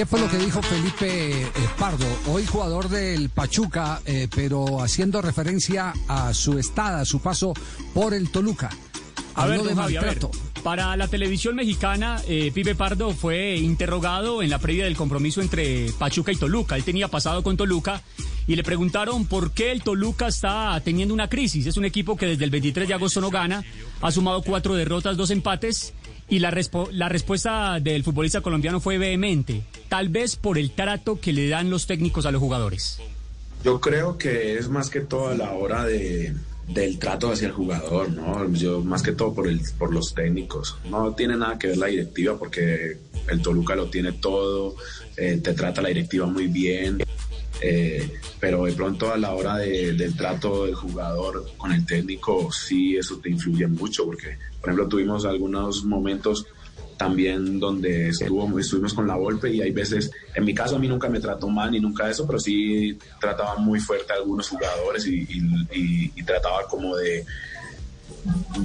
¿Qué fue lo que dijo Felipe eh, Pardo, hoy jugador del Pachuca, eh, pero haciendo referencia a su estada, a su paso por el Toluca? A ver, de Javi, a ver, maltrato. para la televisión mexicana, eh, Pipe Pardo fue interrogado en la previa del compromiso entre Pachuca y Toluca. Él tenía pasado con Toluca y le preguntaron por qué el Toluca está teniendo una crisis. Es un equipo que desde el 23 de agosto no gana, ha sumado cuatro derrotas, dos empates y la, respo- la respuesta del futbolista colombiano fue vehemente, tal vez por el trato que le dan los técnicos a los jugadores. Yo creo que es más que todo a la hora de, del trato hacia el jugador, ¿no? Yo más que todo por, el, por los técnicos. No tiene nada que ver la directiva porque el Toluca lo tiene todo, eh, te trata la directiva muy bien, eh, pero de pronto a la hora de- del trato del jugador con el técnico, sí, eso te influye mucho porque, por ejemplo, tuvimos algunos momentos también donde estuvo, estuvimos con la golpe y hay veces, en mi caso a mí nunca me trató mal ni nunca eso, pero sí trataba muy fuerte a algunos jugadores y, y- y- y trataba como de,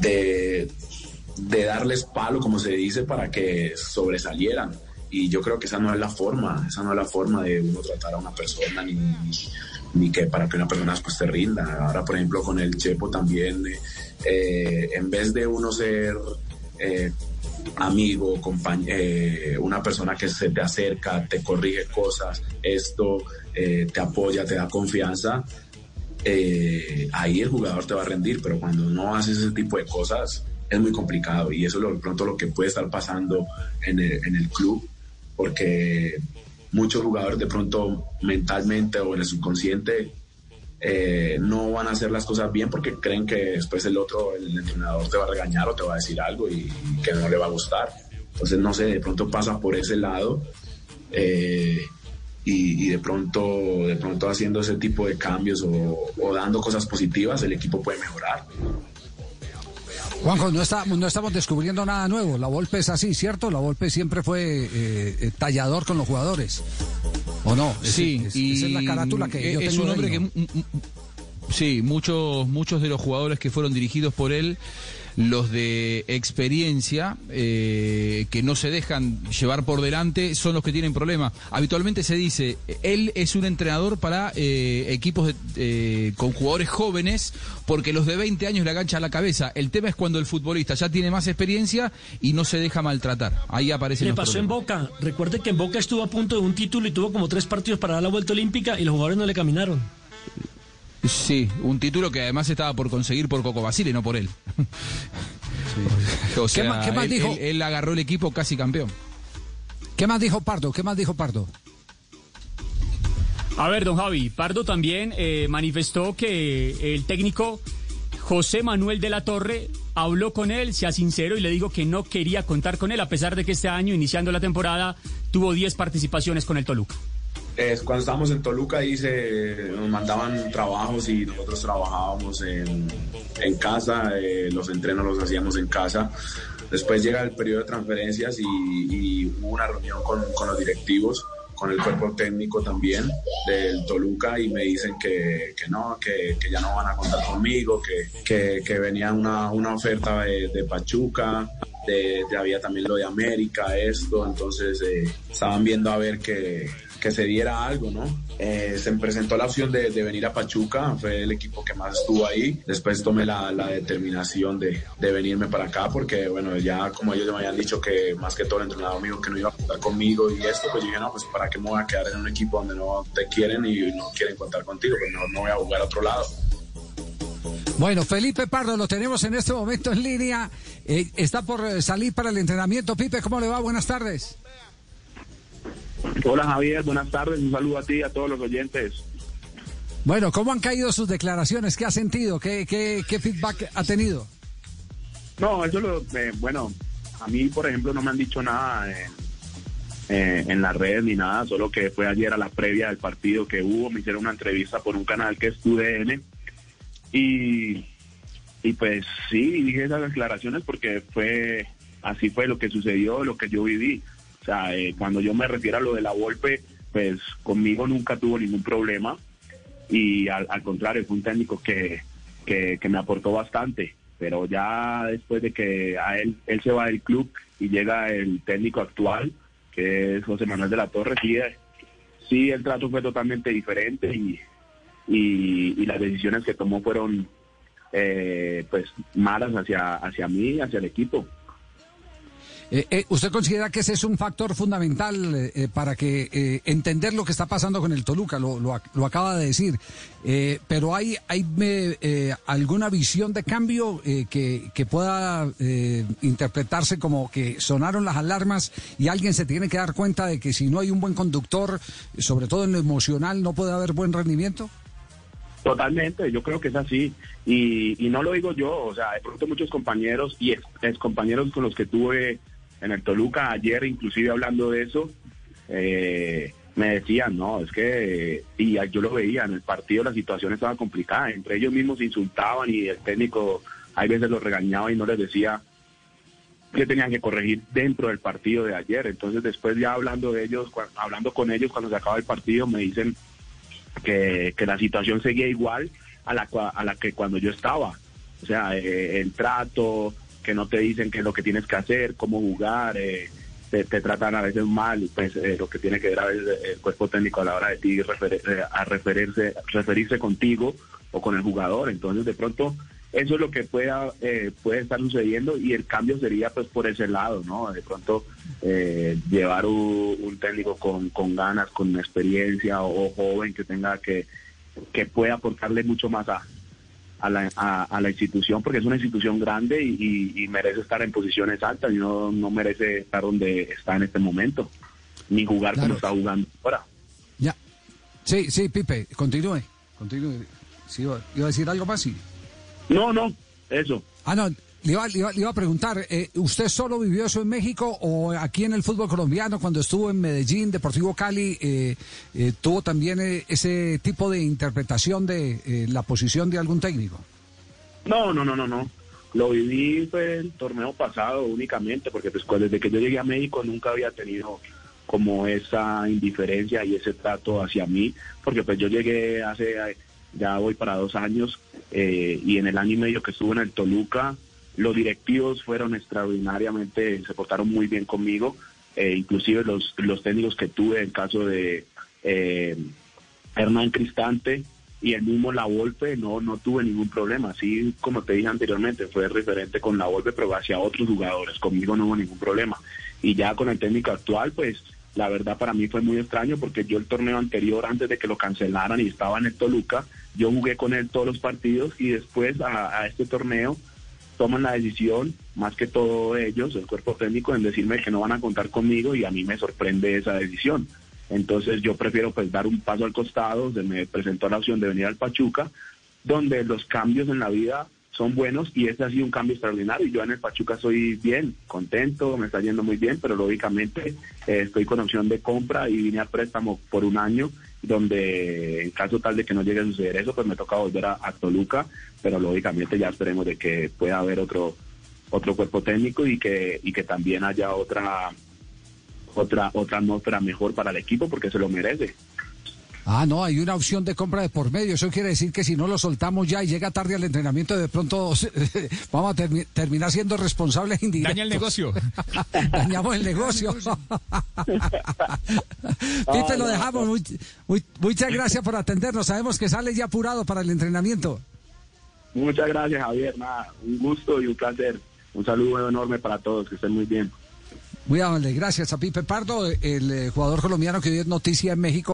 de, de darles palo, como se dice, para que sobresalieran. Y yo creo que esa no es la forma, esa no es la forma de uno tratar a una persona ni, ni, ni que para que una persona después te rinda. Ahora, por ejemplo, con el Chepo también, eh, en vez de uno ser eh, amigo, eh, una persona que se te acerca, te corrige cosas, esto eh, te apoya, te da confianza, eh, ahí el jugador te va a rendir, pero cuando no haces ese tipo de cosas es muy complicado y eso es lo, pronto lo que puede estar pasando en el, en el club, porque muchos jugadores de pronto mentalmente o en el subconsciente eh, no van a hacer las cosas bien porque creen que después el otro, el entrenador te va a regañar o te va a decir algo y, que no le va a gustar. Entonces, no sé, de pronto pasa por ese lado eh, y, de pronto de pronto haciendo ese tipo de cambios o, dando cosas positivas, el equipo puede mejorar. Juanjo, no, está- no estamos descubriendo nada nuevo. La Volpe es así, ¿cierto? La Volpe siempre fue eh, tallador con los jugadores. ¿O no? Es- Sí, es- y esa es la carátula que yo es tengo un hombre que sí, muchos muchos de los jugadores que fueron dirigidos por él, los de experiencia eh, que no se dejan llevar por delante, son los que tienen problemas. Habitualmente se dice, él es un entrenador para eh, equipos de- eh, con jugadores jóvenes, porque los de 20 años le aganchan la cabeza. El tema es cuando el futbolista ya tiene más experiencia y no se deja maltratar. Ahí aparecen Le pasó en. Boca. Recuerde que en Boca estuvo a punto de un título y tuvo como tres partidos para dar la vuelta olímpica y los jugadores no le caminaron. Sí, un título que además estaba por conseguir por Coco Basile, no por él. o sea, ¿Qué más él, dijo? él- él agarró el equipo casi campeón. ¿Qué más dijo Pardo? ¿Qué más dijo Pardo? A ver, don Javi, Pardo también eh, manifestó que el técnico José Manuel de la Torre habló con él, sea sincero, y le dijo que no quería contar con él, a pesar de que este año, iniciando la temporada, tuvo 10 participaciones con el Toluca. Es cuando estábamos en Toluca nos mandaban trabajos y nosotros trabajábamos en, en casa, eh, los entrenos los hacíamos en casa. Después llega el periodo de transferencias y, y hubo una reunión con, con los directivos, con el cuerpo técnico también del Toluca y me dicen que, que no, que, que ya no van a contar conmigo, que, que, venía una, una oferta de, Pachuca, de, de- había también lo de América, esto, entonces eh, estaban viendo a ver que, que se diera algo, ¿no? Eh, se presentó la opción de, venir a Pachuca, fue el equipo que más estuvo ahí. Después tomé la, determinación de, venirme para acá porque, bueno, ya como ellos me habían dicho que más que todo el entrenador dijo que no iba a contar conmigo y esto, pues yo dije, no, pues para qué me voy a quedar en un equipo donde no te quieren y no quieren contar contigo, pues no, no voy a jugar a otro lado. Bueno, Felipe Pardo lo tenemos en este momento en línea. Eh, está por eh, salir para el entrenamiento. Pipe, ¿cómo le va? Buenas tardes. Hola Javier, buenas tardes, un saludo a ti y a todos los oyentes. Bueno, ¿cómo han caído sus declaraciones? ¿Qué ha sentido? ¿Qué, qué, qué feedback ha tenido? No, eso lo, eh, bueno, a mí, por ejemplo, no me han dicho nada en, eh, en las redes ni nada, solo que fue ayer a la previa del partido que hubo, me hicieron una entrevista por un canal que es TUDN y, y pues sí, dije esas declaraciones porque fue, así fue lo que sucedió, lo que yo viví. O sea, eh, cuando yo me refiero a lo de la golpe, pues conmigo nunca tuvo ningún problema y al, contrario, fue un técnico que, que, me aportó bastante pero ya después de que a él, él se va del club y llega el técnico actual, que es José Manuel de la Torre, sí, eh, sí el trato fue totalmente diferente y, y, y las decisiones que tomó fueron eh, pues malas hacia, hacia mí, hacia el equipo. Eh, eh, ¿Usted considera que ese es un factor fundamental eh, eh, para que entender lo que está pasando con el Toluca? Lo, lo, ac- lo acaba de decir. Pero ¿hay, hay alguna visión de cambio que, que pueda interpretarse como que sonaron las alarmas y alguien se tiene que dar cuenta de que si no hay un buen conductor, sobre todo en lo emocional, no puede haber buen rendimiento? Totalmente, yo creo que es así. Y no lo digo yo, o sea, de pronto muchos compañeros y ex, compañeros con los que tuve en el Toluca ayer, inclusive hablando de eso, eh, me decían, no, es que, y yo lo veía, en el partido la situación estaba complicada, entre ellos mismos insultaban y el técnico hay veces los regañaba y no les decía que tenían que corregir dentro del partido de ayer. Entonces después ya hablando de ellos, hablando con ellos cuando se acaba el partido, me dicen que, la situación seguía igual a la, a la que cuando yo estaba. O sea, eh, el trato, que no te dicen qué es lo que tienes que hacer, cómo jugar, eh, te, tratan a veces mal, pues eh, lo que tiene que ver a veces el cuerpo técnico a la hora de ti refer- eh, a referirse, referirse contigo o con el jugador. Entonces, de pronto, eso es lo que pueda, eh, puede estar sucediendo y el cambio sería pues por ese lado, ¿no? De pronto eh, llevar un, técnico con, con ganas, con experiencia o, joven que tenga que, que pueda aportarle mucho más a, a la, a, a la institución porque es una institución grande y, y- y merece estar en posiciones altas y no, no merece estar donde está en este momento ni jugar como está jugando ahora. Ya. Sí, sí, Pipe, continúe. Continúe. Sí, iba, iba a decir algo más, sí. No, no, eso. Ah, no, le iba, le iba- a preguntar, eh, ¿usted solo vivió eso en México o aquí en el fútbol colombiano cuando estuvo en Medellín, Deportivo Cali, eh, eh, tuvo también eh, ese tipo de interpretación de la posición de algún técnico? No, no, no, no, no. Lo viví fue el torneo pasado únicamente, porque pues desde que yo llegué a México nunca había tenido como esa indiferencia y ese trato hacia mí, porque pues yo llegué hace, ya voy para dos años, y en el año y medio que estuve en el Toluca, los directivos fueron extraordinariamente, se portaron muy bien conmigo, eh, inclusive los, los técnicos que tuve, en caso de eh, Hernán Cristante y el mismo La Volpe, no, no tuve ningún problema. Así como te dije anteriormente, fue referente con La Volpe, pero hacia otros jugadores. Conmigo no hubo ningún problema. Y ya con el técnico actual, pues la verdad para mí fue muy extraño porque yo el torneo anterior, antes de que lo cancelaran y estaba en el Toluca, yo jugué con él todos los partidos y después a, a este torneo toman la decisión, más que todo ellos, el cuerpo técnico, en decirme que no van a contar conmigo y a mí me sorprende esa decisión. Entonces yo prefiero pues dar un paso al costado, se me presentó la opción de venir al Pachuca, donde los cambios en la vida son buenos y este ha sido un cambio extraordinario. Yo en el Pachuca soy bien, contento, me está yendo muy bien, pero lógicamente eh, estoy con opción de compra y vine a préstamo por un año, donde en caso tal de que no llegue a suceder eso, pues me toca volver a, a Toluca, pero lógicamente ya esperemos de que pueda haber otro otro cuerpo técnico y que y que también haya otra otra otra atmósfera mejor para el equipo porque se lo merece. Ah, no, hay una opción de compra de por medio. Eso quiere decir que si no lo soltamos ya y llega tarde al entrenamiento, de pronto vamos a termi- terminar siendo responsables indirectos. Daña el negocio. Dañamos el negocio. Pipe, lo dejamos. Muy- muy- muchas gracias por atendernos. Sabemos que sale ya apurado para el entrenamiento. Muchas gracias Javier, nada, un gusto y un placer. Un saludo enorme para todos, que estén muy bien. Muy amable. Gracias a Pipe Pardo, el eh, jugador colombiano que hoy es noticia en México.